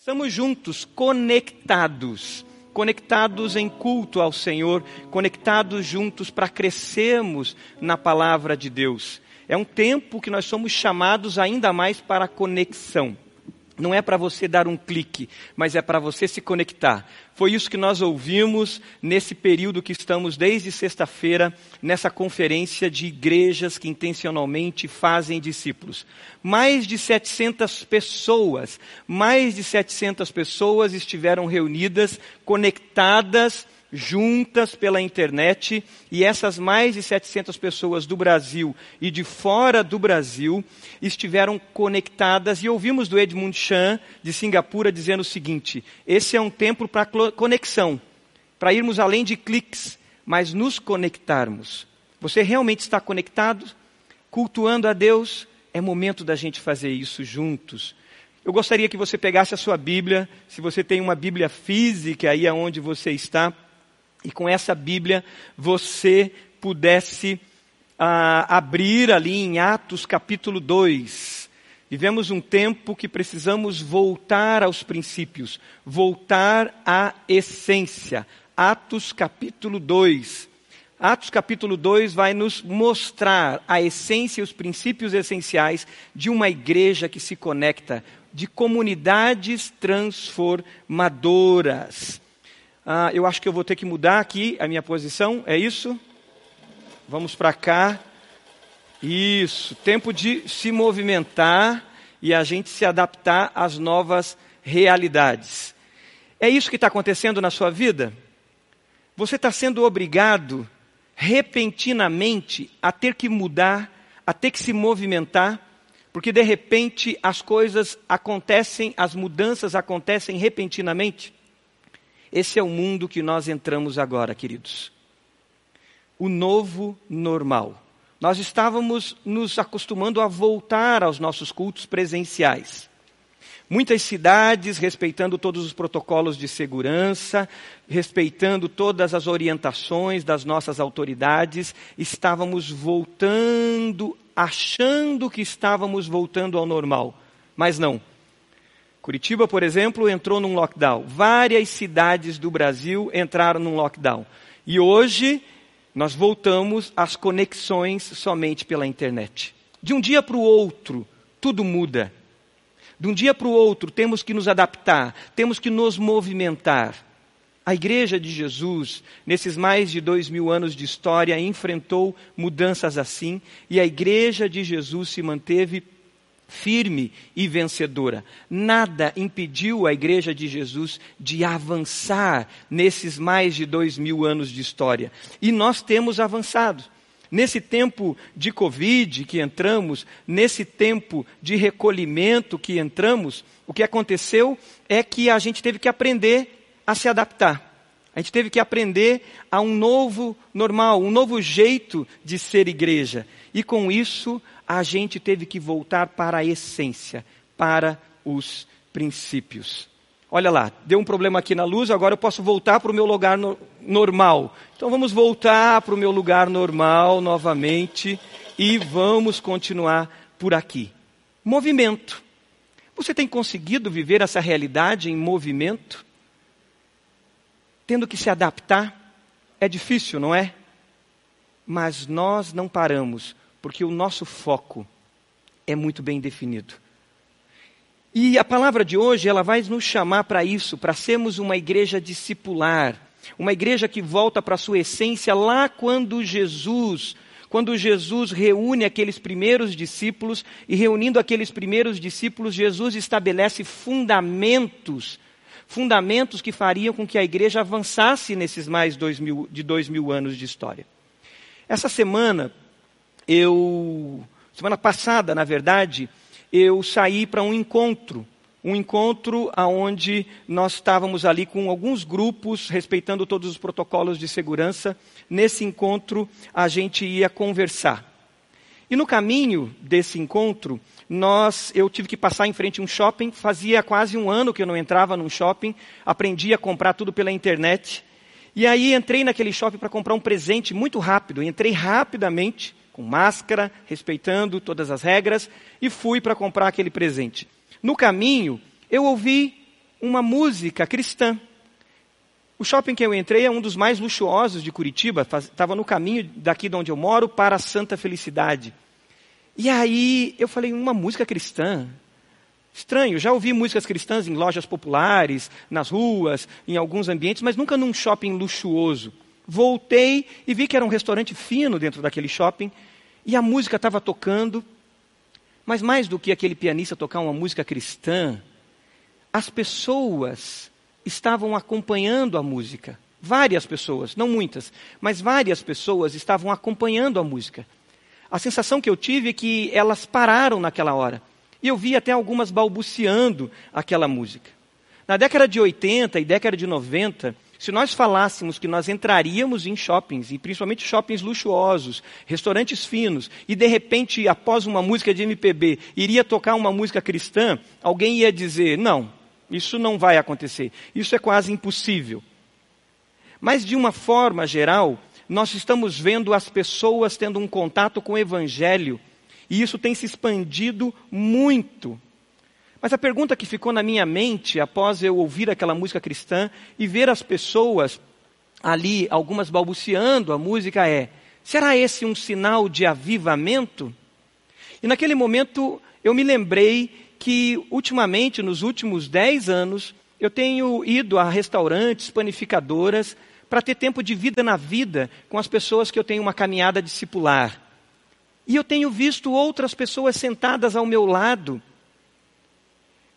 Estamos juntos, conectados, conectados em culto ao Senhor, conectados juntos para crescermos na palavra de Deus. É um tempo que nós somos chamados ainda mais para a conexão. Não é para você dar um clique, mas é para você se conectar. Foi isso que nós ouvimos nesse período que estamos desde sexta-feira, nessa conferência de igrejas que intencionalmente fazem discípulos. Mais de 700 pessoas, mais de 700 pessoas estiveram reunidas, conectadas, juntas pela internet e essas mais de 700 pessoas do Brasil e de fora do Brasil estiveram conectadas e ouvimos do Edmund Chan de Singapura dizendo o seguinte: esse é um tempo para conexão, para irmos além de cliques, mas nos conectarmos. Você realmente está conectado? Cultuando a Deus? É momento da gente fazer isso juntos. Eu gostaria que você pegasse a sua Bíblia, se você tem uma Bíblia física aí aonde você está, e com essa Bíblia você pudesse ah, abrir ali em Atos capítulo 2. Vivemos um tempo que precisamos voltar aos princípios, voltar à essência. Atos capítulo 2. Atos capítulo 2 vai nos mostrar a essência e os princípios essenciais de uma igreja que se conecta, de comunidades transformadoras. Ah, eu acho que eu vou ter que mudar aqui a minha posição, é isso? Vamos para cá. Isso, tempo de se movimentar e a gente se adaptar às novas realidades. É isso que está acontecendo na sua vida? Você está sendo obrigado, repentinamente, a ter que mudar, a ter que se movimentar, porque de repente as coisas acontecem, as mudanças acontecem repentinamente? Esse é o mundo que nós entramos agora, queridos. O novo normal. Nós estávamos nos acostumando a voltar aos nossos cultos presenciais. Muitas cidades respeitando todos os protocolos de segurança, respeitando todas as orientações das nossas autoridades, estávamos voltando, achando que estávamos voltando ao normal. Mas não. Curitiba, por exemplo, entrou num lockdown. Várias cidades do Brasil entraram num lockdown. E hoje nós voltamos às conexões somente pela internet. De um dia para o outro, tudo muda. De um dia para o outro, temos que nos adaptar, temos que nos movimentar. A Igreja de Jesus, nesses mais de dois mil anos de história, enfrentou mudanças assim, e a Igreja de Jesus se manteve firme e vencedora. Nada impediu a igreja de Jesus de avançar nesses mais de dois mil anos de história. E nós temos avançado. Nesse tempo de Covid que entramos, nesse tempo de recolhimento que entramos, o que aconteceu é que a gente teve que aprender a se adaptar. A gente teve que aprender a um novo normal, um novo jeito de ser igreja. E com isso, a gente teve que voltar para a essência, para os princípios. Olha lá, deu um problema aqui na luz, agora eu posso voltar para o meu lugar no, normal. Então vamos voltar para o meu lugar normal novamente e vamos continuar por aqui. Movimento. Você tem conseguido viver essa realidade em movimento? Tendo que se adaptar? É difícil, não é? Mas nós não paramos porque o nosso foco é muito bem definido. E a palavra de hoje, ela vai nos chamar para isso, para sermos uma igreja discipular, uma igreja que volta para a sua essência lá quando Jesus, quando Jesus reúne aqueles primeiros discípulos, e reunindo aqueles primeiros discípulos, Jesus estabelece fundamentos, fundamentos que fariam com que a igreja avançasse nesses mais dois mil, de dois mil anos de história. Essa semana, eu, semana passada, na verdade, eu saí para um encontro. Um encontro onde nós estávamos ali com alguns grupos, respeitando todos os protocolos de segurança. Nesse encontro, a gente ia conversar. E no caminho desse encontro, nós, eu tive que passar em frente a um shopping. Fazia quase um ano que eu não entrava num shopping. Aprendi a comprar tudo pela internet. E aí entrei naquele shopping para comprar um presente muito rápido. Entrei rapidamente com máscara, respeitando todas as regras, e fui para comprar aquele presente. No caminho, eu ouvi uma música cristã. O shopping que eu entrei é um dos mais luxuosos de Curitiba, estava no caminho daqui de onde eu moro para a Santa Felicidade. E aí eu falei, uma música cristã? Estranho, já ouvi músicas cristãs em lojas populares, nas ruas, em alguns ambientes, mas nunca num shopping luxuoso. Voltei e vi que era um restaurante fino dentro daquele shopping, e a música estava tocando, mas mais do que aquele pianista tocar uma música cristã, as pessoas estavam acompanhando a música. Várias pessoas, não muitas, mas várias pessoas estavam acompanhando a música. A sensação que eu tive é que elas pararam naquela hora. E eu vi até algumas balbuciando aquela música. Na década de 80 e década de 90, se nós falássemos que nós entraríamos em shoppings, e principalmente shoppings luxuosos, restaurantes finos, e de repente, após uma música de MPB, iria tocar uma música cristã, alguém ia dizer: não, isso não vai acontecer, isso é quase impossível. Mas de uma forma geral, nós estamos vendo as pessoas tendo um contato com o Evangelho e isso tem se expandido muito. Mas a pergunta que ficou na minha mente após eu ouvir aquela música cristã e ver as pessoas ali, algumas balbuciando a música, é: será esse um sinal de avivamento? E naquele momento eu me lembrei que, ultimamente, nos últimos dez anos, eu tenho ido a restaurantes, panificadoras, para ter tempo de vida na vida com as pessoas que eu tenho uma caminhada discipular. E eu tenho visto outras pessoas sentadas ao meu lado,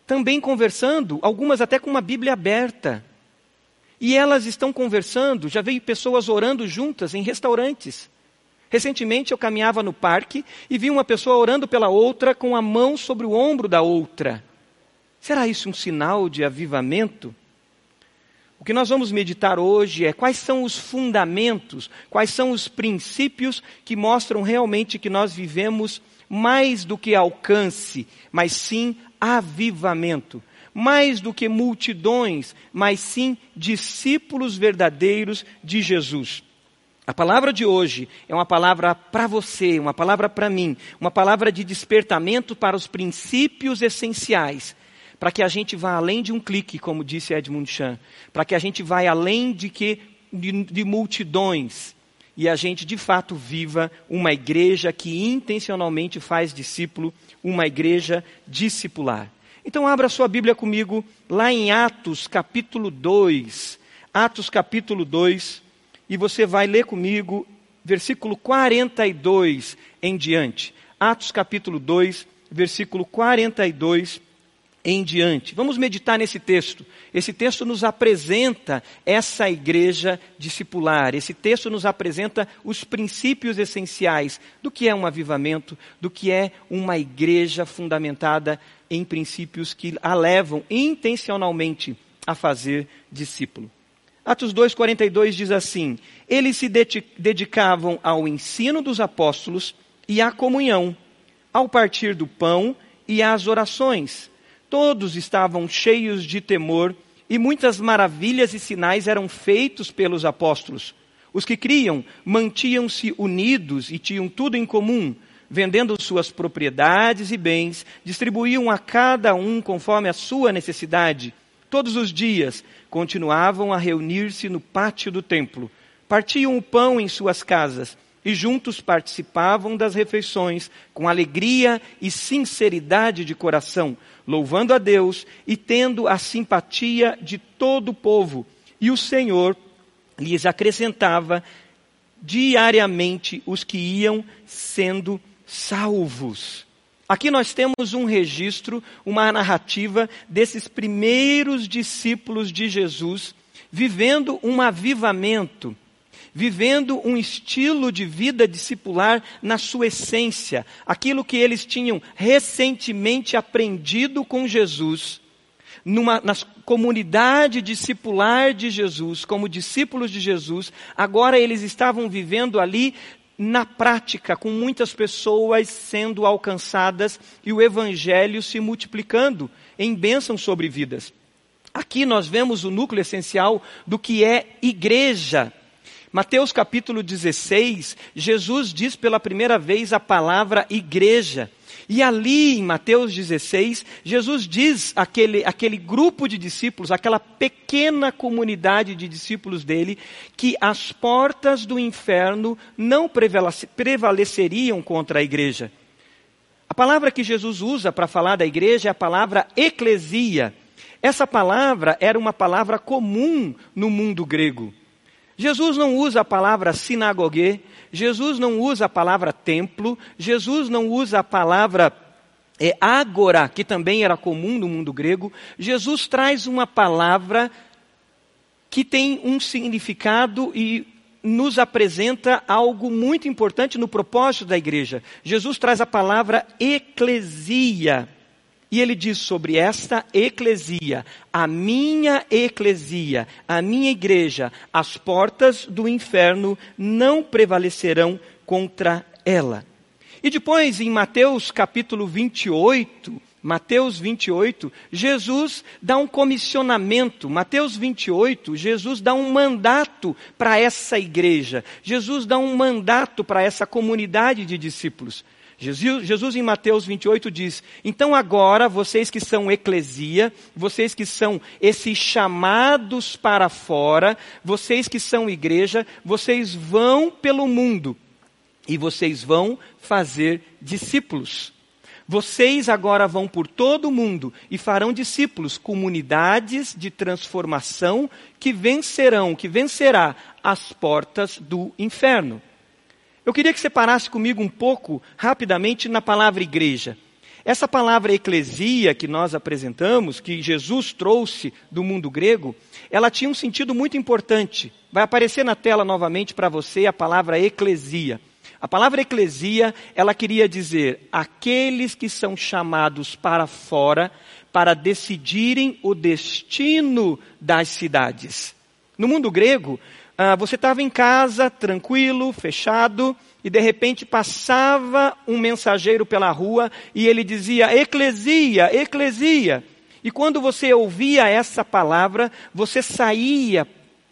também conversando, algumas até com uma Bíblia aberta. E elas estão conversando, já veio pessoas orando juntas em restaurantes. Recentemente eu caminhava no parque e vi uma pessoa orando pela outra com a mão sobre o ombro da outra. Será isso um sinal de avivamento? O que nós vamos meditar hoje é quais são os fundamentos, quais são os princípios que mostram realmente que nós vivemos mais do que alcance, mas sim avivamento. Mais do que multidões, mas sim discípulos verdadeiros de Jesus. A palavra de hoje é uma palavra para você, uma palavra para mim, uma palavra de despertamento para os princípios essenciais para que a gente vá além de um clique, como disse Edmund Chan, para que a gente vá além de que de, de multidões e a gente de fato viva uma igreja que intencionalmente faz discípulo, uma igreja discipular. Então abra sua Bíblia comigo lá em Atos capítulo 2. Atos capítulo 2, e você vai ler comigo versículo 42 em diante. Atos capítulo 2, versículo 42 em diante. Vamos meditar nesse texto. Esse texto nos apresenta essa igreja discipular. Esse texto nos apresenta os princípios essenciais do que é um avivamento, do que é uma igreja fundamentada em princípios que a levam intencionalmente a fazer discípulo. Atos 2:42 diz assim: Eles se dedicavam ao ensino dos apóstolos e à comunhão, ao partir do pão e às orações Todos estavam cheios de temor e muitas maravilhas e sinais eram feitos pelos apóstolos. Os que criam mantinham-se unidos e tinham tudo em comum, vendendo suas propriedades e bens, distribuíam a cada um conforme a sua necessidade. Todos os dias continuavam a reunir-se no pátio do templo, partiam o pão em suas casas e juntos participavam das refeições com alegria e sinceridade de coração, louvando a Deus e tendo a simpatia de todo o povo. E o Senhor lhes acrescentava diariamente os que iam sendo salvos. Aqui nós temos um registro, uma narrativa desses primeiros discípulos de Jesus vivendo um avivamento vivendo um estilo de vida discipular na sua essência, aquilo que eles tinham recentemente aprendido com Jesus, numa, na comunidade discipular de Jesus, como discípulos de Jesus, agora eles estavam vivendo ali na prática, com muitas pessoas sendo alcançadas e o evangelho se multiplicando em bênçãos sobre vidas. Aqui nós vemos o núcleo essencial do que é igreja Mateus capítulo 16, Jesus diz pela primeira vez a palavra igreja. E ali em Mateus 16, Jesus diz àquele, aquele grupo de discípulos, aquela pequena comunidade de discípulos dele, que as portas do inferno não prevaleceriam contra a igreja. A palavra que Jesus usa para falar da igreja é a palavra eclesia. Essa palavra era uma palavra comum no mundo grego. Jesus não usa a palavra sinagogue, Jesus não usa a palavra templo, Jesus não usa a palavra é, ágora, que também era comum no mundo grego. Jesus traz uma palavra que tem um significado e nos apresenta algo muito importante no propósito da igreja. Jesus traz a palavra eclesia. E ele diz sobre esta eclesia, a minha eclesia, a minha igreja, as portas do inferno não prevalecerão contra ela. E depois, em Mateus capítulo 28, Mateus 28, Jesus dá um comissionamento. Mateus 28, Jesus dá um mandato para essa igreja. Jesus dá um mandato para essa comunidade de discípulos. Jesus, Jesus, em Mateus 28 diz: Então agora, vocês que são eclesia, vocês que são esses chamados para fora, vocês que são igreja, vocês vão pelo mundo e vocês vão fazer discípulos. Vocês agora vão por todo o mundo e farão discípulos, comunidades de transformação que vencerão, que vencerá as portas do inferno. Eu queria que você parasse comigo um pouco, rapidamente, na palavra igreja. Essa palavra eclesia que nós apresentamos, que Jesus trouxe do mundo grego, ela tinha um sentido muito importante. Vai aparecer na tela novamente para você a palavra eclesia. A palavra eclesia, ela queria dizer aqueles que são chamados para fora para decidirem o destino das cidades. No mundo grego, ah, você estava em casa, tranquilo, fechado, e de repente passava um mensageiro pela rua e ele dizia: Eclesia, Eclesia. E quando você ouvia essa palavra, você saía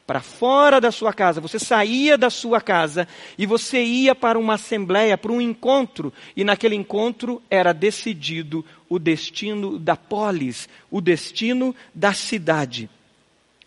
para fora da sua casa, você saía da sua casa e você ia para uma assembleia, para um encontro, e naquele encontro era decidido o destino da polis, o destino da cidade.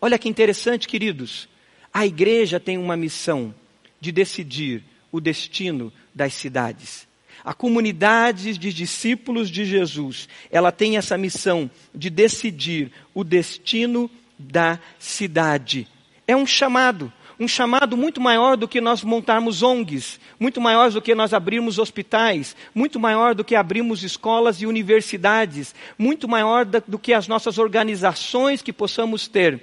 Olha que interessante, queridos. A igreja tem uma missão de decidir o destino das cidades. A comunidade de discípulos de Jesus, ela tem essa missão de decidir o destino da cidade. É um chamado, um chamado muito maior do que nós montarmos ONGs, muito maior do que nós abrirmos hospitais, muito maior do que abrirmos escolas e universidades, muito maior do que as nossas organizações que possamos ter.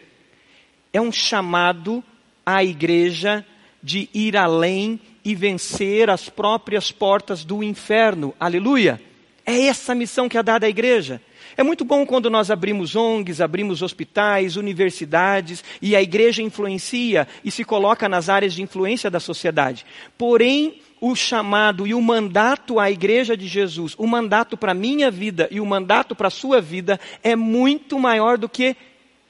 É um chamado à igreja de ir além e vencer as próprias portas do inferno. Aleluia! É essa a missão que é dada à igreja. É muito bom quando nós abrimos ONGs, abrimos hospitais, universidades e a igreja influencia e se coloca nas áreas de influência da sociedade. Porém, o chamado e o mandato à igreja de Jesus, o mandato para a minha vida e o mandato para a sua vida é muito maior do que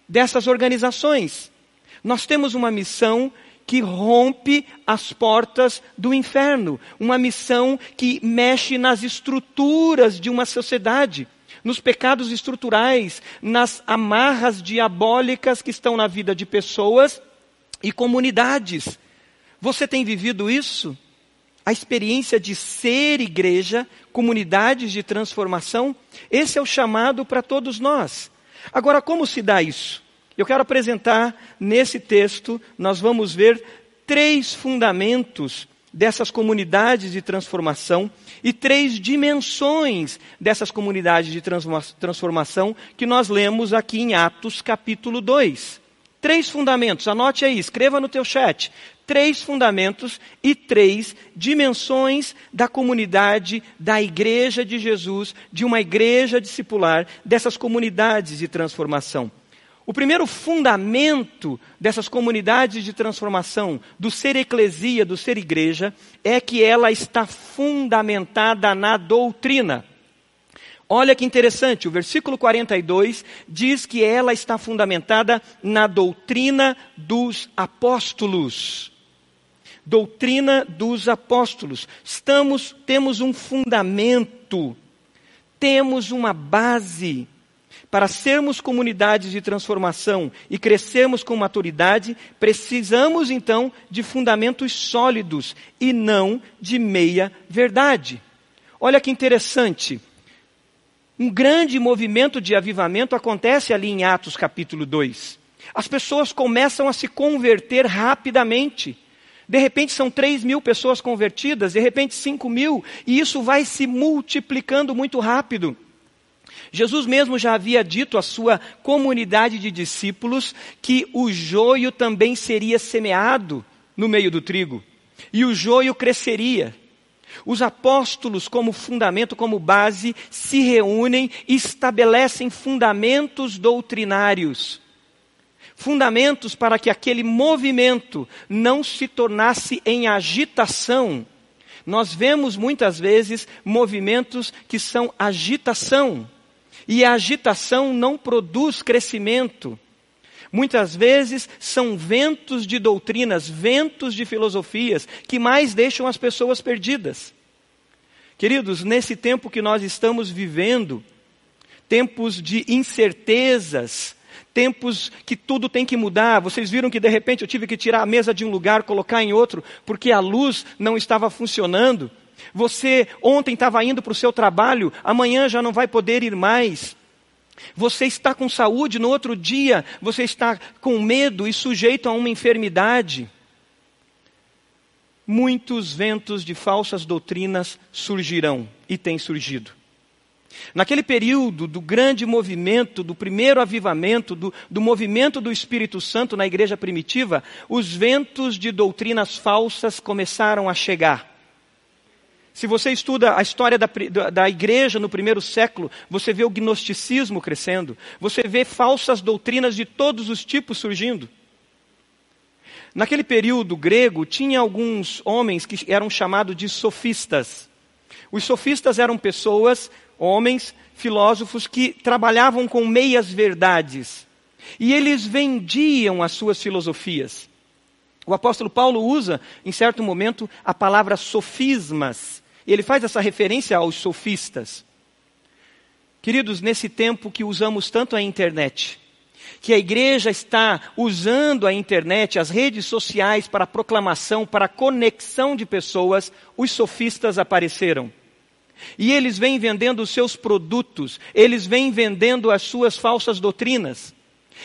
dessas organizações. Nós temos uma missão que rompe as portas do inferno, uma missão que mexe nas estruturas de uma sociedade, nos pecados estruturais, nas amarras diabólicas que estão na vida de pessoas e comunidades. Você tem vivido isso? A experiência de ser igreja, comunidades de transformação? Esse é o chamado para todos nós. Agora, como se dá isso? Eu quero apresentar nesse texto, nós vamos ver três fundamentos dessas comunidades de transformação e três dimensões dessas comunidades de transformação que nós lemos aqui em Atos capítulo 2. Três fundamentos, anote aí, escreva no teu chat. Três fundamentos e três dimensões da comunidade, da igreja de Jesus, de uma igreja discipular, dessas comunidades de transformação. O primeiro fundamento dessas comunidades de transformação, do ser eclesia, do ser igreja, é que ela está fundamentada na doutrina. Olha que interessante, o versículo 42 diz que ela está fundamentada na doutrina dos apóstolos. doutrina dos apóstolos. Estamos, temos um fundamento, temos uma base. Para sermos comunidades de transformação e crescermos com maturidade, precisamos então de fundamentos sólidos e não de meia verdade. Olha que interessante. Um grande movimento de avivamento acontece ali em Atos capítulo 2. As pessoas começam a se converter rapidamente. De repente são 3 mil pessoas convertidas, de repente 5 mil, e isso vai se multiplicando muito rápido. Jesus mesmo já havia dito à sua comunidade de discípulos que o joio também seria semeado no meio do trigo, e o joio cresceria. Os apóstolos, como fundamento, como base, se reúnem e estabelecem fundamentos doutrinários fundamentos para que aquele movimento não se tornasse em agitação. Nós vemos muitas vezes movimentos que são agitação, e a agitação não produz crescimento. Muitas vezes são ventos de doutrinas, ventos de filosofias, que mais deixam as pessoas perdidas. Queridos, nesse tempo que nós estamos vivendo, tempos de incertezas, tempos que tudo tem que mudar. Vocês viram que de repente eu tive que tirar a mesa de um lugar, colocar em outro, porque a luz não estava funcionando. Você ontem estava indo para o seu trabalho, amanhã já não vai poder ir mais. Você está com saúde, no outro dia você está com medo e sujeito a uma enfermidade. Muitos ventos de falsas doutrinas surgirão e têm surgido. Naquele período do grande movimento, do primeiro avivamento, do, do, movimento do Espírito Santo na igreja primitiva, os ventos de doutrinas falsas começaram a chegar. Se você estuda a história da, da, igreja no primeiro século, você vê o gnosticismo crescendo, você vê falsas doutrinas de todos os tipos surgindo. Naquele período grego, tinha alguns homens que eram chamados de sofistas. Os sofistas eram pessoas homens filósofos que trabalhavam com meias verdades. E eles vendiam as suas filosofias. O apóstolo Paulo usa, em certo momento, a palavra sofismas. Ele faz essa referência aos sofistas. Queridos, nesse tempo que usamos tanto a internet, que a igreja está usando a internet, as redes sociais para proclamação, para conexão de pessoas, os sofistas apareceram. E eles vêm vendendo os seus produtos, eles vêm vendendo as suas falsas doutrinas.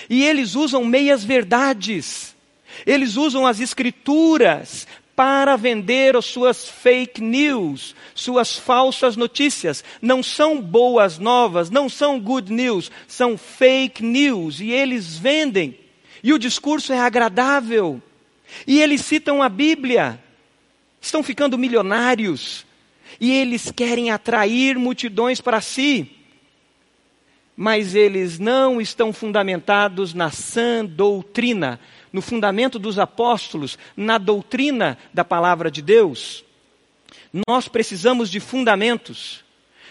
E eles usam meias verdades. Eles usam as escrituras para vender as suas fake news, suas falsas notícias. Não são boas novas, não são good news, são fake news. E eles vendem. E o discurso é agradável. E eles citam a Bíblia. Estão ficando milionários e eles querem atrair multidões para si, mas eles não estão fundamentados na sã doutrina, no fundamento dos apóstolos, na doutrina da palavra de Deus. Nós precisamos de fundamentos.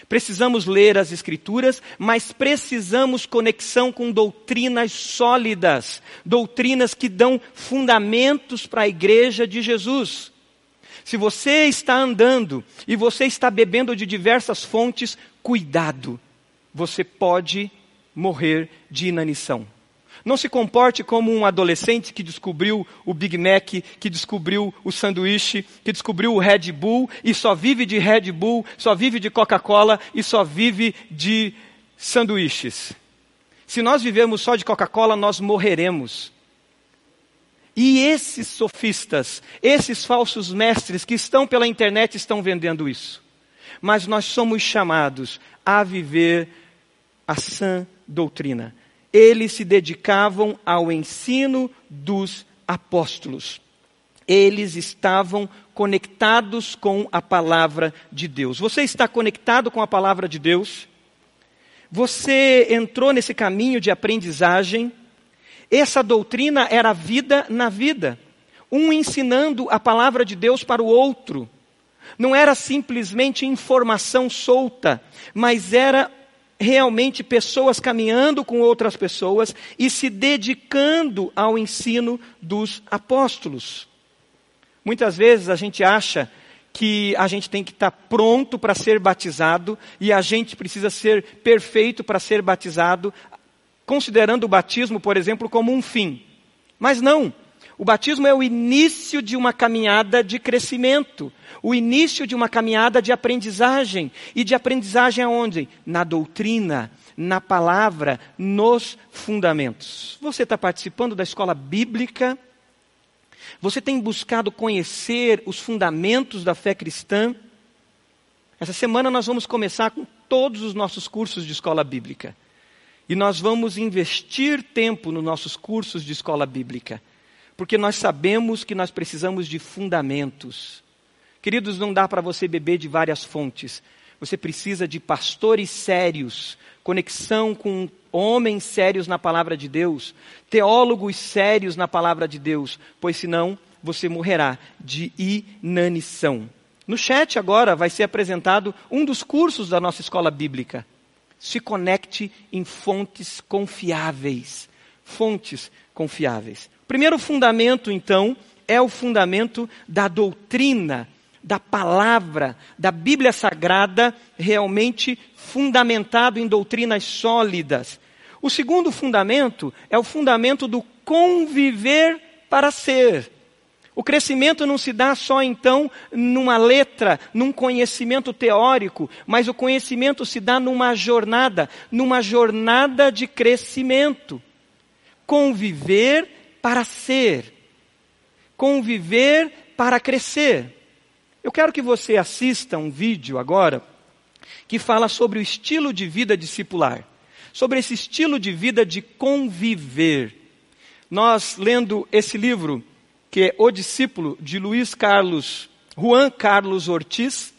Precisamos ler as Escrituras, mas precisamos conexão com doutrinas sólidas, doutrinas que dão fundamentos para a igreja de Jesus. Se você está andando e você está bebendo de diversas fontes, cuidado, você pode morrer de inanição. Não se comporte como um adolescente que descobriu o Big Mac, que descobriu o sanduíche, que descobriu o Red Bull e só vive de Red Bull, só vive de Coca-Cola e só vive de sanduíches. Se nós vivemos só de Coca-Cola, nós morreremos. E esses sofistas, esses falsos mestres que estão pela internet estão vendendo isso. Mas nós somos chamados a viver a sã doutrina. Eles se dedicavam ao ensino dos apóstolos. Eles estavam conectados com a palavra de Deus. Você está conectado com a palavra de Deus? Você entrou nesse caminho de aprendizagem? Essa doutrina era vida na vida, um ensinando a palavra de Deus para o outro. Não era simplesmente informação solta, mas era realmente pessoas caminhando com outras pessoas e se dedicando ao ensino dos apóstolos. Muitas vezes a gente acha que a gente tem que estar pronto para ser batizado e a gente precisa ser perfeito para ser batizado, considerando o batismo, por exemplo, como um fim. Mas não. O batismo é o início de uma caminhada de crescimento, o início de uma caminhada de aprendizagem. E de aprendizagem aonde? Na doutrina, na palavra, nos fundamentos. Você está participando da escola bíblica? Você tem buscado conhecer os fundamentos da fé cristã? Essa semana nós vamos começar com todos os nossos cursos de escola bíblica. E nós vamos investir tempo nos nossos cursos de escola bíblica porque nós sabemos que nós precisamos de fundamentos. Queridos, não dá para você beber de várias fontes. Você precisa de pastores sérios, conexão com homens sérios na palavra de Deus, teólogos sérios na palavra de Deus, pois senão você morrerá de inanição. No chat agora vai ser apresentado um dos cursos da nossa escola bíblica. Se conecte em fontes confiáveis. Fontes confiáveis. Primeiro fundamento, então, é o fundamento da doutrina, da palavra, da Bíblia Sagrada, realmente fundamentado em doutrinas sólidas. O segundo fundamento é o fundamento do conviver para ser. O crescimento não se dá só então numa letra, num conhecimento teórico, mas o conhecimento se dá numa jornada, numa jornada de crescimento. Conviver para ser, conviver para crescer. Eu quero que você assista um vídeo agora que fala sobre o estilo de vida discipular, sobre esse estilo de vida de conviver. Nós, lendo esse livro, que é O Discípulo, de Luiz Carlos, Juan Carlos Ortiz,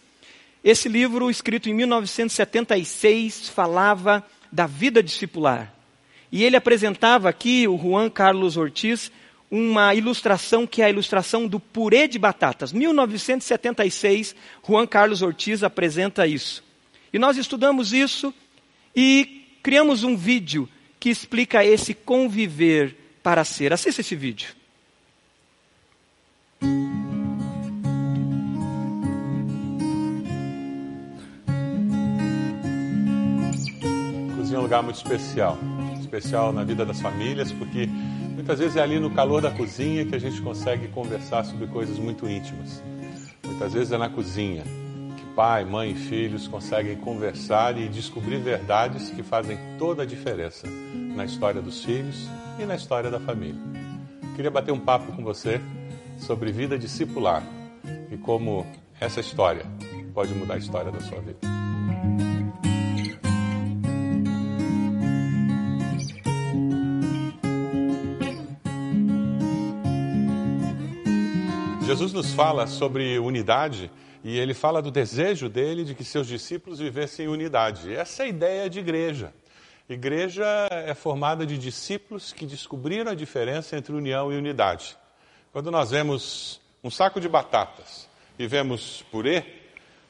esse livro, escrito em 1976, falava da vida discipular. E ele apresentava aqui, o Juan Carlos Ortiz, uma ilustração que é a ilustração do purê de batatas. 1976, Juan Carlos Ortiz apresenta isso. E nós estudamos isso e criamos um vídeo que explica esse conviver para ser. Assista esse vídeo. Cozinha é um lugar muito especial especial na vida das famílias, porque muitas vezes é ali no calor da cozinha que a gente consegue conversar sobre coisas muito íntimas. Muitas vezes é na cozinha que pai, mãe e filhos conseguem conversar e descobrir verdades que fazem toda a diferença na história dos filhos e na história da família. Queria bater um papo com você sobre vida discipular e como essa história pode mudar a história da sua vida. Jesus nos fala sobre unidade e ele fala do desejo dele de que seus discípulos vivessem em unidade. Essa é a ideia de igreja. Igreja é formada de discípulos que descobriram a diferença entre união e unidade. Quando nós vemos um saco de batatas e vemos purê,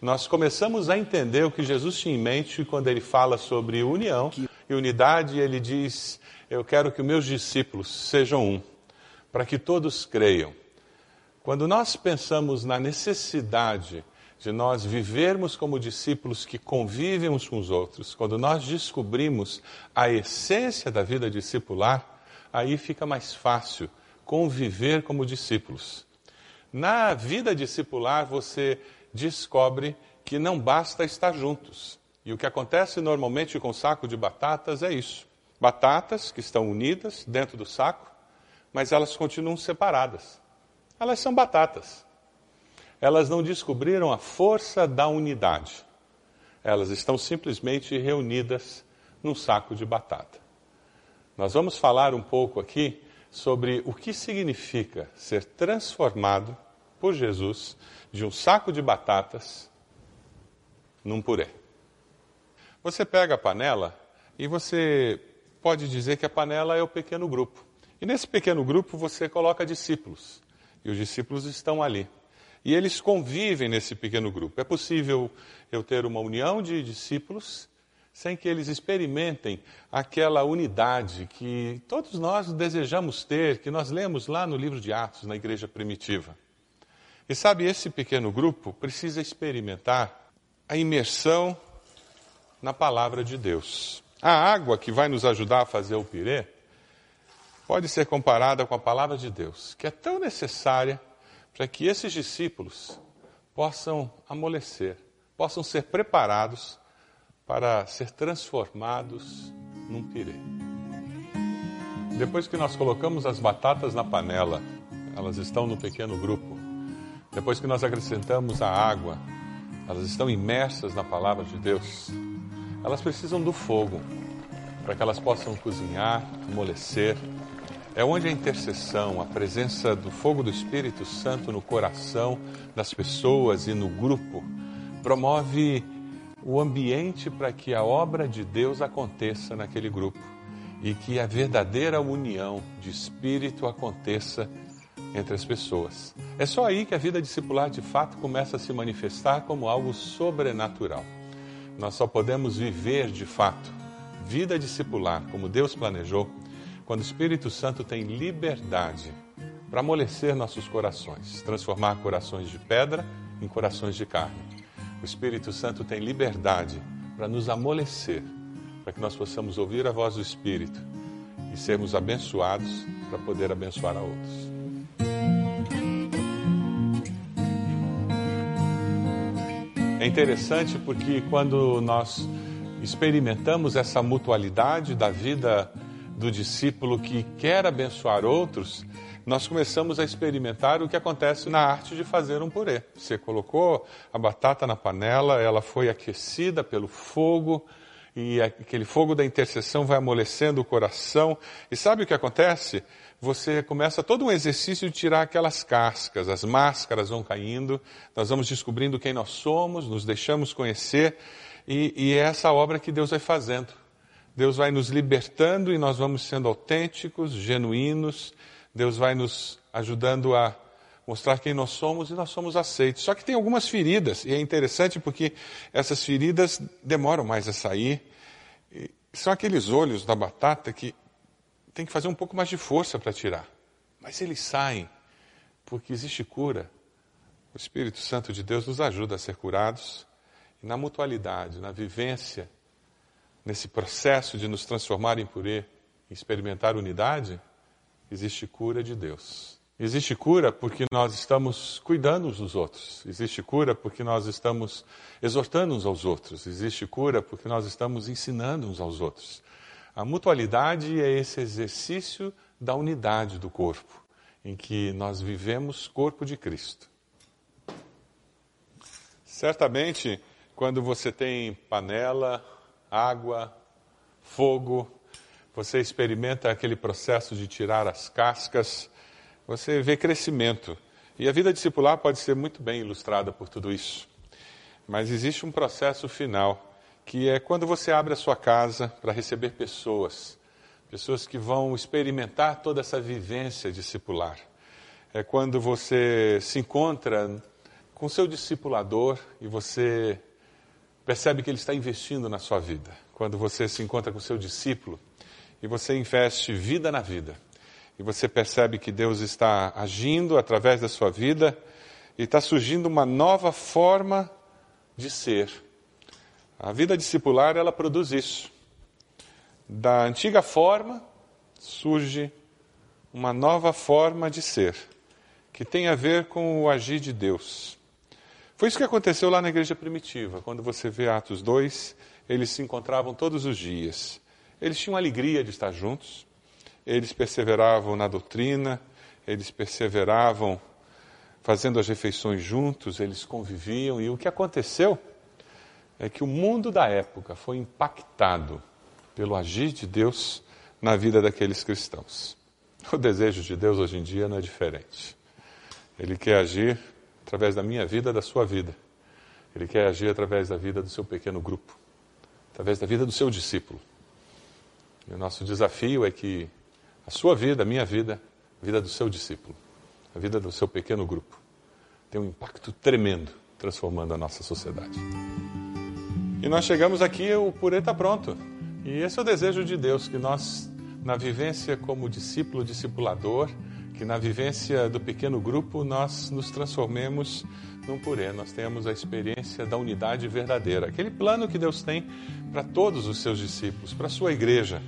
nós começamos a entender o que Jesus tinha em mente quando ele fala sobre união e unidade. Ele diz: Eu quero que meus discípulos sejam um, para que todos creiam quando nós pensamos na necessidade de nós vivermos como discípulos que convivem uns com os outros, quando nós descobrimos a essência da vida discipular, aí fica mais fácil conviver como discípulos. Na vida discipular, você descobre que não basta estar juntos. E o que acontece normalmente com o saco de batatas é isso: batatas que estão unidas dentro do saco, mas elas continuam separadas elas são batatas. Elas não descobriram a força da unidade. Elas estão simplesmente reunidas num saco de batata. Nós vamos falar um pouco aqui sobre o que significa ser transformado por Jesus de um saco de batatas num purê. Você pega a panela e você pode dizer que a panela é o pequeno grupo. E nesse pequeno grupo você coloca discípulos. E os discípulos estão ali. E eles convivem nesse pequeno grupo. É possível eu ter uma união de discípulos sem que eles experimentem aquela unidade que todos nós desejamos ter, que nós lemos lá no livro de Atos, na igreja primitiva. E sabe, esse pequeno grupo precisa experimentar a imersão na palavra de Deus. A água que vai nos ajudar a fazer o pirê pode ser comparada com a palavra de Deus, que é tão necessária para que esses discípulos possam amolecer, possam ser preparados para ser transformados num pirê. Depois que nós colocamos as batatas na panela, elas estão no pequeno grupo. Depois que nós acrescentamos a água, elas estão imersas na palavra de Deus. Elas precisam do fogo para que elas possam cozinhar, amolecer. É onde a intercessão, a presença do fogo do Espírito Santo no coração das pessoas e no grupo promove o ambiente para que a obra de Deus aconteça naquele grupo e que a verdadeira união de espírito aconteça entre as pessoas. É só aí que a vida discipular de fato começa a se manifestar como algo sobrenatural. Nós só podemos viver de fato vida discipular como Deus planejou quando o Espírito Santo tem liberdade para amolecer nossos corações, transformar corações de pedra em corações de carne. O Espírito Santo tem liberdade para nos amolecer, para que nós possamos ouvir a voz do Espírito e sermos abençoados para poder abençoar a outros. É interessante porque quando nós experimentamos essa mutualidade da vida do discípulo que quer abençoar outros, nós começamos a experimentar o que acontece na arte de fazer um purê. Você colocou a batata na panela, ela foi aquecida pelo fogo, e aquele fogo da intercessão vai amolecendo o coração. E sabe o que acontece? Você começa todo um exercício de tirar aquelas cascas, as máscaras vão caindo, nós vamos descobrindo quem nós somos, nos deixamos conhecer, e, e é essa obra que Deus vai fazendo. Deus vai nos libertando e nós vamos sendo autênticos, genuínos, Deus vai nos ajudando a mostrar quem nós somos e nós somos aceitos. Só que tem algumas feridas, e é interessante porque essas feridas demoram mais a sair. E são aqueles olhos da batata que tem que fazer um pouco mais de força para tirar. Mas eles saem, porque existe cura. O Espírito Santo de Deus nos ajuda a ser curados. E na mutualidade, na vivência, nesse processo de nos transformar em purê, experimentar unidade, existe cura de Deus. Existe cura porque nós estamos cuidando uns dos outros. Existe cura porque nós estamos exortando uns aos outros. Existe cura porque nós estamos ensinando uns aos outros. A mutualidade é esse exercício da unidade do corpo, em que nós vivemos corpo de Cristo. Certamente, quando você tem panela, água, fogo, você experimenta aquele processo de tirar as cascas, você vê crescimento. E a vida discipular pode ser muito bem ilustrada por tudo isso. Mas existe um processo final, que é quando você abre a sua casa para receber pessoas, pessoas que vão experimentar toda essa vivência discipular. É quando você se encontra com seu discipulador e você percebe que ele está investindo na sua vida. Quando você se encontra com seu discípulo e você investe vida na vida e você percebe que Deus está agindo através da sua vida e está surgindo uma nova forma de ser. A vida discipular, ela produz isso. Da antiga forma surge uma nova forma de ser, que tem a ver com o agir de Deus. Foi isso que aconteceu lá na igreja primitiva. Quando você vê Atos 2, eles se encontravam todos os dias. Eles tinham alegria de estar juntos, eles perseveravam na doutrina, eles perseveravam fazendo as refeições juntos, eles conviviam, e o que aconteceu é que o mundo da época foi impactado pelo agir de Deus na vida daqueles cristãos. O desejo de Deus hoje em dia não é diferente. Ele quer agir através da minha vida, da sua vida. Ele quer agir através da vida do seu pequeno grupo, através da vida do seu discípulo. E o nosso desafio é que a sua vida, a minha vida, a vida do seu discípulo, a vida do seu pequeno grupo, tem um impacto tremendo transformando a nossa sociedade. E nós chegamos aqui, o purê está pronto. E esse é o desejo de Deus, que nós, na vivência como discípulo, discipulador, que na vivência do pequeno grupo nós nos transformemos num purê, nós tenhamos a experiência da unidade verdadeira, aquele plano que Deus tem para todos os seus discípulos, para a sua igreja.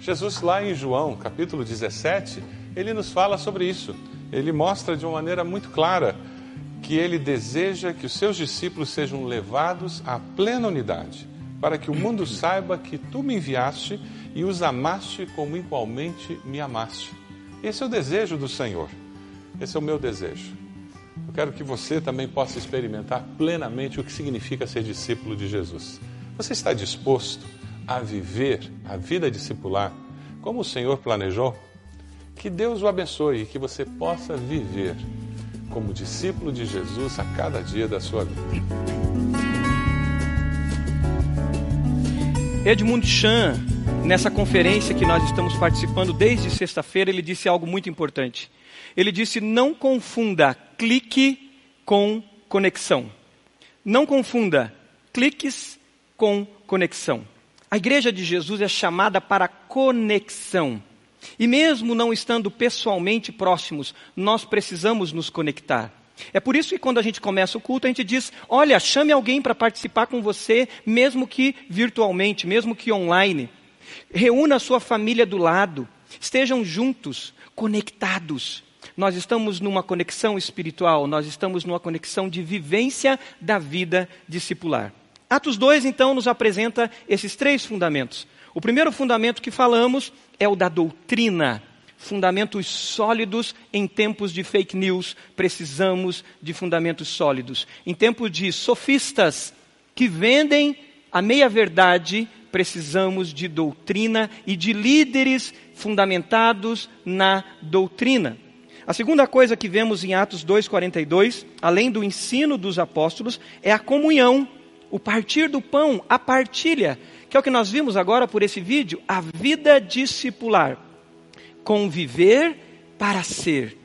Jesus, lá em João, capítulo 17, ele nos fala sobre isso. Ele mostra de uma maneira muito clara que ele deseja que os seus discípulos sejam levados à plena unidade, para que o mundo saiba que tu me enviaste e os amaste como igualmente me amaste. Esse é o desejo do Senhor. Esse é o meu desejo. Eu quero que você também possa experimentar plenamente o que significa ser discípulo de Jesus. Você está disposto a viver a vida discipular como o Senhor planejou? Que Deus o abençoe e que você possa viver como discípulo de Jesus a cada dia da sua vida. Edmund Chan, nessa conferência que nós estamos participando desde sexta-feira, ele disse algo muito importante. Ele disse: não confunda clique com conexão. Não confunda cliques com conexão. A igreja de Jesus é chamada para conexão. E mesmo não estando pessoalmente próximos, nós precisamos nos conectar. É por isso que quando a gente começa o culto, a gente diz: olha, chame alguém para participar com você, mesmo que virtualmente, mesmo que online. Reúna a sua família do lado, estejam juntos, conectados. Nós estamos numa conexão espiritual, nós estamos numa conexão de vivência da vida discipular. Atos 2, então, nos apresenta esses três fundamentos. O primeiro fundamento que falamos é o da doutrina. Fundamentos sólidos em tempos de fake news. Precisamos de fundamentos sólidos. Em tempos de sofistas que vendem a meia-verdade, precisamos de doutrina e de líderes fundamentados na doutrina. A segunda coisa que vemos em Atos 2,42, além do ensino dos apóstolos, é a comunhão o partir do pão, a partilha, que é o que nós vimos agora por esse vídeo, a vida discipular. Conviver para ser.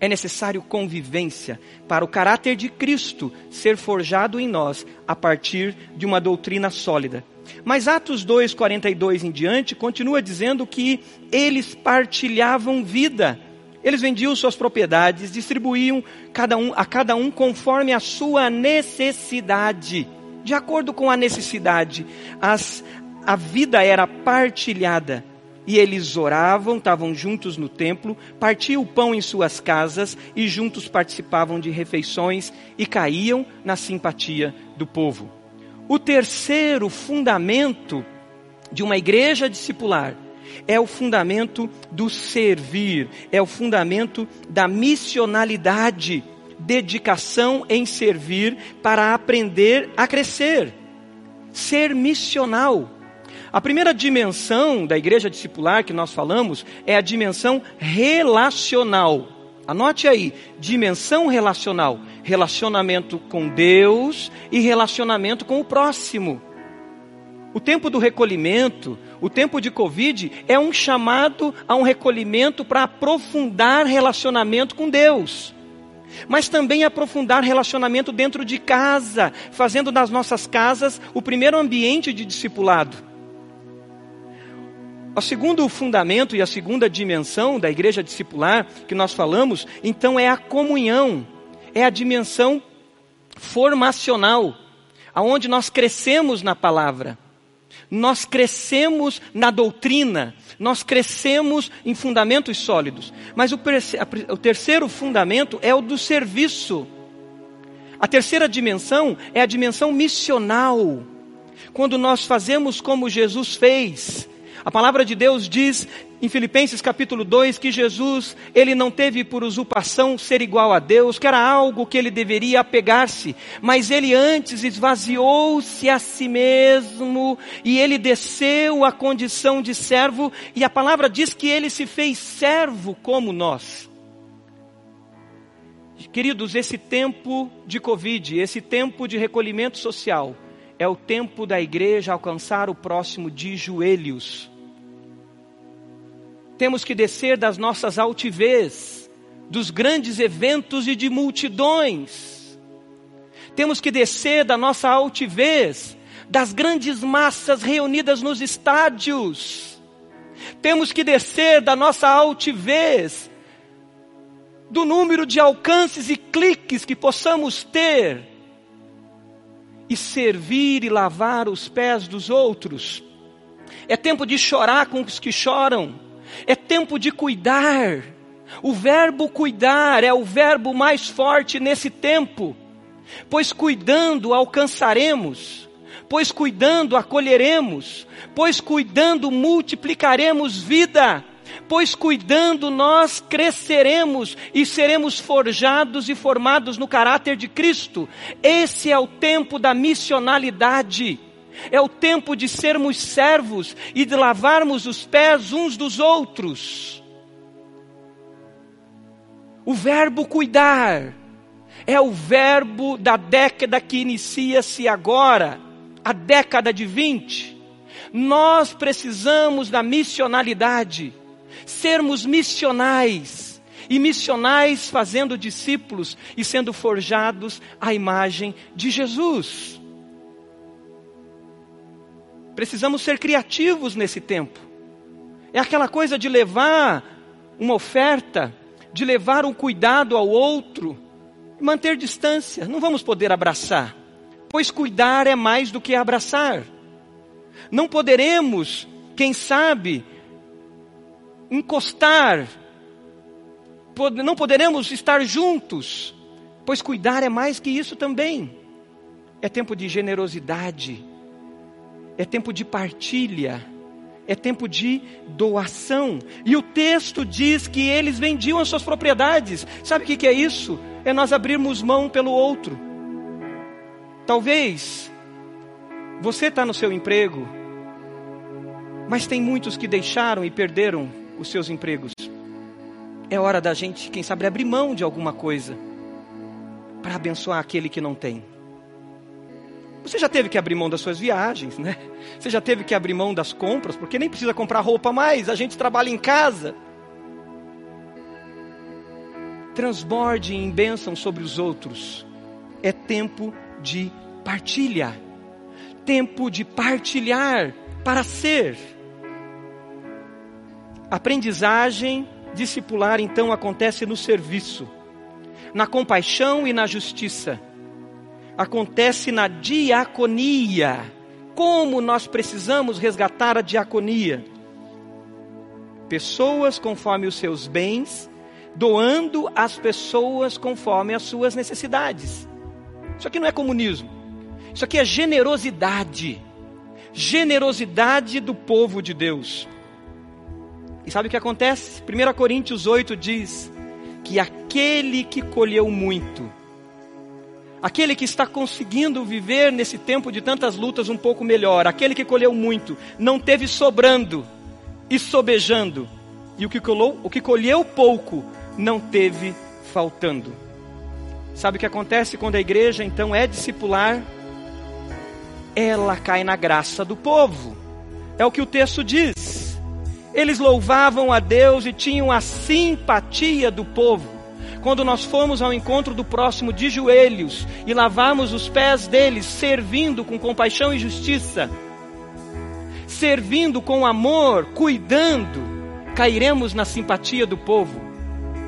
É necessário convivência para o caráter de Cristo ser forjado em nós a partir de uma doutrina sólida. Mas Atos 2, 42 em diante, continua dizendo que eles partilhavam vida. Eles vendiam suas propriedades, distribuíam cada um, a cada um conforme a sua necessidade de acordo com a necessidade. As, a vida era partilhada. E eles oravam, estavam juntos no templo, partiam o pão em suas casas e juntos participavam de refeições e caíam na simpatia do povo. O terceiro fundamento de uma igreja discipular é o fundamento do servir, é o fundamento da missionalidade dedicação em servir para aprender a crescer. Ser missional. A primeira dimensão da igreja discipular que nós falamos é a dimensão relacional. Anote aí, dimensão relacional, relacionamento com Deus e relacionamento com o próximo. O tempo do recolhimento, o tempo de Covid, é um chamado a um recolhimento para aprofundar relacionamento com Deus mas também aprofundar relacionamento dentro de casa, fazendo das nossas casas o primeiro ambiente de discipulado. O segundo fundamento e a segunda dimensão da igreja discipular que nós falamos, então, é a comunhão, é a dimensão formacional, aonde nós crescemos na palavra, nós crescemos na doutrina, nós crescemos em fundamentos sólidos. Mas o, o terceiro fundamento é o do serviço. A terceira dimensão é a dimensão missional. Quando nós fazemos como Jesus fez, a palavra de Deus diz em Filipenses capítulo 2 que Jesus, ele não teve por usurpação ser igual a Deus, que era algo que ele deveria apegar-se, mas ele antes esvaziou-se a si mesmo e ele desceu à condição de servo, e a palavra diz que ele se fez servo como nós. Queridos, esse tempo de Covid, esse tempo de recolhimento social, é o tempo da igreja alcançar o próximo de joelhos temos que descer das nossas altivez, dos grandes eventos e de multidões. Temos que descer da nossa altivez, das grandes massas reunidas nos estádios. Temos que descer da nossa altivez, do número de alcances e cliques que possamos ter e servir e lavar os pés dos outros. É tempo de chorar com os que choram. É tempo de cuidar. O verbo cuidar é o verbo mais forte nesse tempo. Pois cuidando alcançaremos, pois cuidando acolheremos, pois cuidando multiplicaremos vida pois cuidando nós cresceremos e seremos forjados e formados no caráter de Cristo. Esse é o tempo da missionalidade. É o tempo de sermos servos e de lavarmos os pés uns dos outros. O verbo cuidar é o verbo da década que inicia-se agora, a década de 20. Nós precisamos da missionalidade sermos missionais, e missionais fazendo discípulos e sendo forjados à imagem de Jesus. Precisamos ser criativos nesse tempo. É aquela coisa de levar uma oferta, de levar um cuidado ao outro, manter distância. Não vamos poder abraçar, pois cuidar é mais do que abraçar. Não poderemos, quem sabe, encostar, não poderemos estar juntos, pois cuidar é mais que isso também. É tempo de generosidade, é tempo de partilha, é tempo de doação. E o texto diz que eles vendiam as suas propriedades. Sabe o que é isso? É nós abrirmos mão pelo outro. Talvez você está no seu emprego, mas tem muitos que deixaram e perderam os seus empregos. É hora da gente, quem sabe, abrir mão de alguma coisa para abençoar aquele que não tem. Você já teve que abrir mão das suas viagens, né? Você já teve que abrir mão das compras, porque nem precisa comprar roupa mais, a gente trabalha em casa. Transborde em bênção sobre os outros. É tempo de partilha. Tempo de partilhar para ser. Aprendizagem discipular então acontece no serviço, na compaixão e na justiça. Acontece na diaconia. Como nós precisamos resgatar a diaconia? Pessoas conforme os seus bens, doando às pessoas conforme as suas necessidades. Isso aqui não é comunismo. Isso aqui é generosidade. Generosidade do povo de Deus. E sabe o que acontece? 1 Coríntios 8 diz que aquele que colheu muito, aquele que está conseguindo viver nesse tempo de tantas lutas um pouco melhor, aquele que colheu muito, não teve sobrando e sobejando, e o que, colou, o que colheu pouco não teve faltando. Sabe o que acontece quando a igreja então é discipular? Ela cai na graça do povo. É o que o texto diz. Eles louvavam a Deus e tinham a simpatia do povo. Quando nós fomos ao encontro do próximo de joelhos e lavamos os pés deles, servindo com compaixão e justiça, servindo com amor, cuidando, cairemos na simpatia do povo.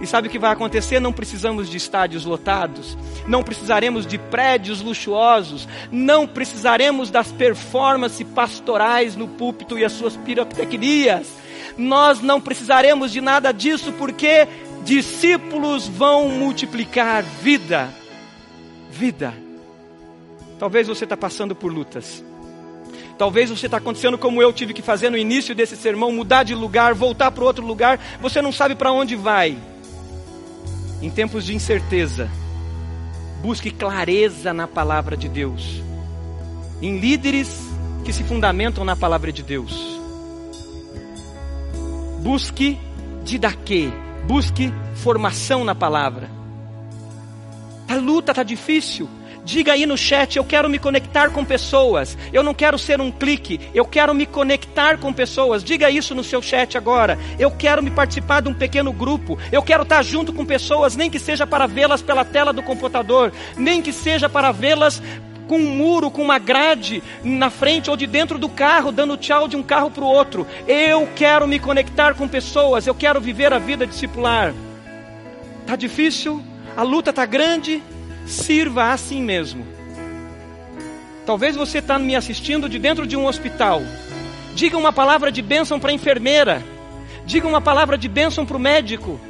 E sabe o que vai acontecer? Não precisamos de estádios lotados, não precisaremos de prédios luxuosos, não precisaremos das performances pastorais no púlpito e as suas pirotecnias nós não precisaremos de nada disso, porque discípulos vão multiplicar vida. Vida. Talvez você está passando por lutas. Talvez você está acontecendo como eu tive que fazer no início desse sermão, mudar de lugar, voltar para outro lugar. Você não sabe para onde vai. Em tempos de incerteza, busque clareza na palavra de Deus. Em líderes que se fundamentam na palavra de Deus Busque didaquê, busque formação na palavra. A luta está difícil. Diga aí no chat, eu quero me conectar com pessoas. Eu não quero ser um clique, eu quero me conectar com pessoas. Diga isso no seu chat agora. Eu quero me participar de um pequeno grupo. Eu quero estar junto com pessoas, nem que seja para vê-las pela tela do computador, nem que seja para vê-las com um muro, com uma grade na frente ou de dentro do carro, dando tchau de um carro para o outro. Eu quero me conectar com pessoas, eu quero viver a vida discipular. Tá difícil, a luta tá grande, sirva assim mesmo. Talvez você está me assistindo de dentro de um hospital. Diga uma palavra de bênção para a enfermeira. Diga uma palavra de bênção para o médico.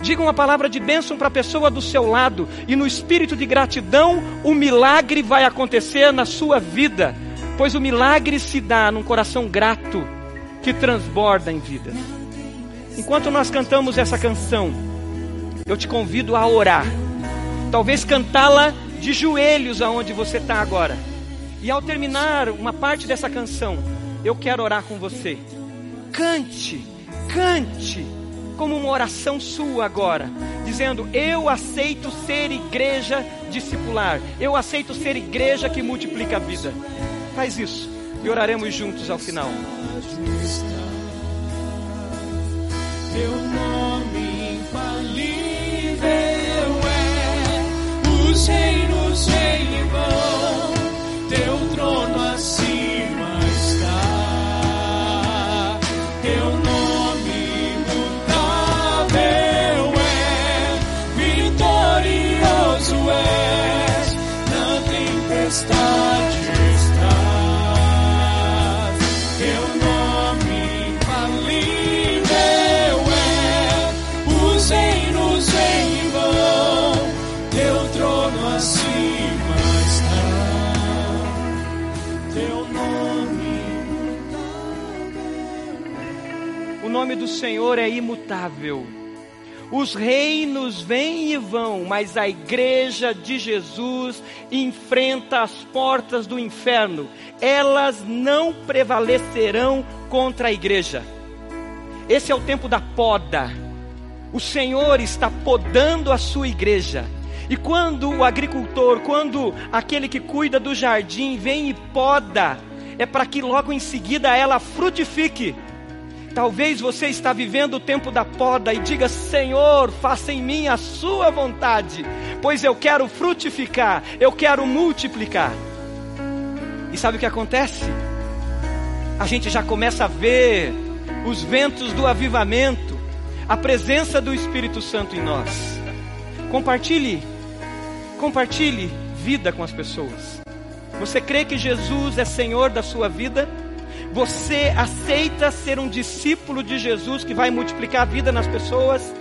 Diga uma palavra de bênção para a pessoa do seu lado. E no espírito de gratidão, o milagre vai acontecer na sua vida. Pois o milagre se dá num coração grato que transborda em vida. Enquanto nós cantamos essa canção, eu te convido a orar. Talvez cantá-la de joelhos aonde você está agora. E ao terminar uma parte dessa canção, eu quero orar com você. Cante, cante, como uma oração sua agora, dizendo: Eu aceito ser igreja discipular, eu aceito ser igreja que multiplica a vida. Faz isso e oraremos juntos ao final. Teu nome infalível é os reinos vêm e vão, teu trono Senhor é imutável. Os reinos vêm e vão, mas a igreja de Jesus enfrenta as portas do inferno. Elas não prevalecerão contra a igreja. Esse é o tempo da poda. O Senhor está podando a sua igreja. E quando o agricultor, quando aquele que cuida do jardim vem e poda, é para que logo em seguida ela frutifique. Talvez você está vivendo o tempo da poda e diga: Senhor, faça em mim a sua vontade, pois eu quero frutificar, eu quero multiplicar. E sabe o que acontece? A gente já começa a ver os ventos do avivamento, a presença do Espírito Santo em nós. Compartilhe, compartilhe vida com as pessoas. Você crê que Jesus é Senhor da sua vida? Você aceita ser um discípulo de Jesus que vai multiplicar a vida nas pessoas?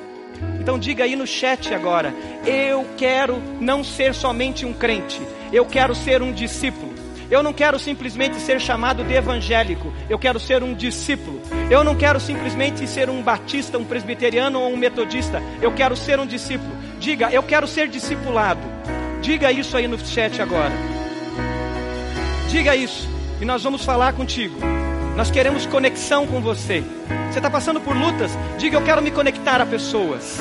Então diga aí no chat agora: eu quero não ser somente um crente, eu quero ser um discípulo. Eu não quero simplesmente ser chamado de evangélico, eu quero ser um discípulo. Eu não quero simplesmente ser um batista, um presbiteriano ou um metodista, eu quero ser um discípulo. Diga, eu quero ser discipulado. Diga isso aí no chat agora. Diga isso e nós vamos falar contigo. Nós queremos conexão com você. Você está passando por lutas? Diga, eu quero me conectar a pessoas.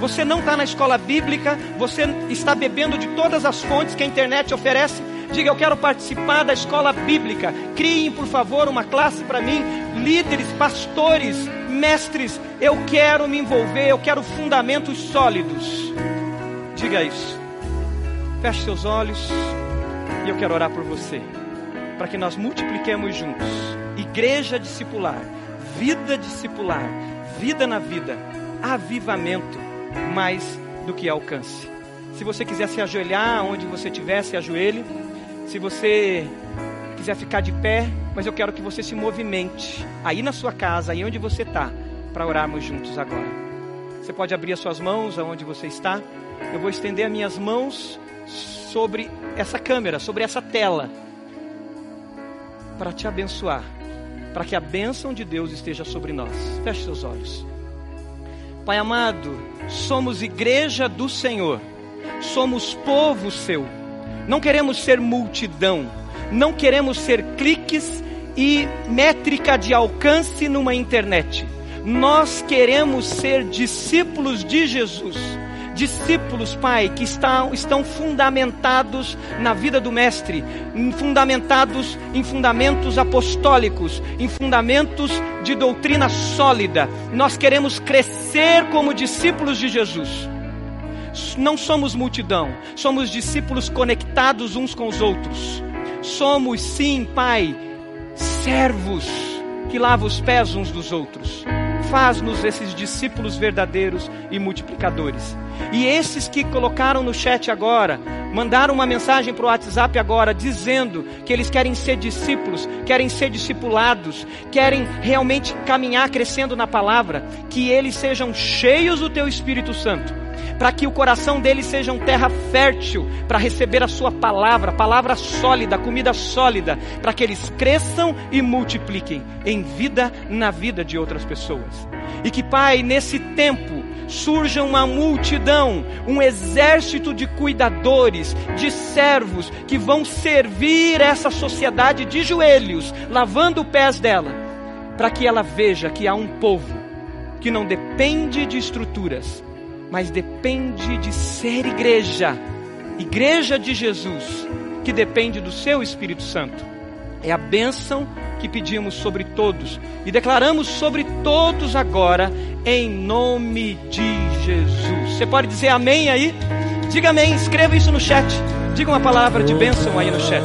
Você não está na escola bíblica, você está bebendo de todas as fontes que a internet oferece. Diga, eu quero participar da escola bíblica. Criem, por favor, uma classe para mim. Líderes, pastores, mestres, eu quero me envolver, eu quero fundamentos sólidos. Diga isso. Feche seus olhos e eu quero orar por você para que nós multipliquemos juntos. Igreja discipular, vida discipular, vida na vida, avivamento mais do que alcance. Se você quiser se ajoelhar onde você estiver, se ajoelhe. Se você quiser ficar de pé, mas eu quero que você se movimente aí na sua casa, aí onde você está, para orarmos juntos agora. Você pode abrir as suas mãos aonde você está. Eu vou estender as minhas mãos sobre essa câmera, sobre essa tela para te abençoar, para que a bênção de Deus esteja sobre nós. Feche seus olhos. Pai amado, somos igreja do Senhor, somos povo seu. Não queremos ser multidão, não queremos ser cliques e métrica de alcance numa internet. Nós queremos ser discípulos de Jesus discípulos, Pai, que estão, fundamentados na vida do Mestre, fundamentados em fundamentos apostólicos, em fundamentos de doutrina sólida. Nós queremos crescer como discípulos de Jesus. Não somos multidão, somos discípulos conectados uns com os outros. Somos, sim, Pai, servos que lavam os pés uns dos outros faz-nos esses discípulos verdadeiros e multiplicadores. E esses que colocaram no chat agora, mandaram uma mensagem para o WhatsApp agora, dizendo que eles querem ser discípulos, querem ser discipulados, querem realmente caminhar crescendo na palavra, que eles sejam cheios do Teu Espírito Santo para que o coração deles seja um terra fértil para receber a sua palavra, palavra sólida, comida sólida, para que eles cresçam e multipliquem em vida na vida de outras pessoas. E que, Pai, nesse tempo surja uma multidão, um exército de cuidadores, de servos que vão servir essa sociedade de joelhos, lavando os pés dela, para que ela veja que há um povo que não depende de estruturas, mas depende de ser igreja, igreja de Jesus, que depende do seu Espírito Santo. É a bênção que pedimos sobre todos e declaramos sobre todos agora, em nome de Jesus. Você pode dizer amém aí? Diga amém, escreva isso no chat. Diga uma palavra de bênção aí no chat.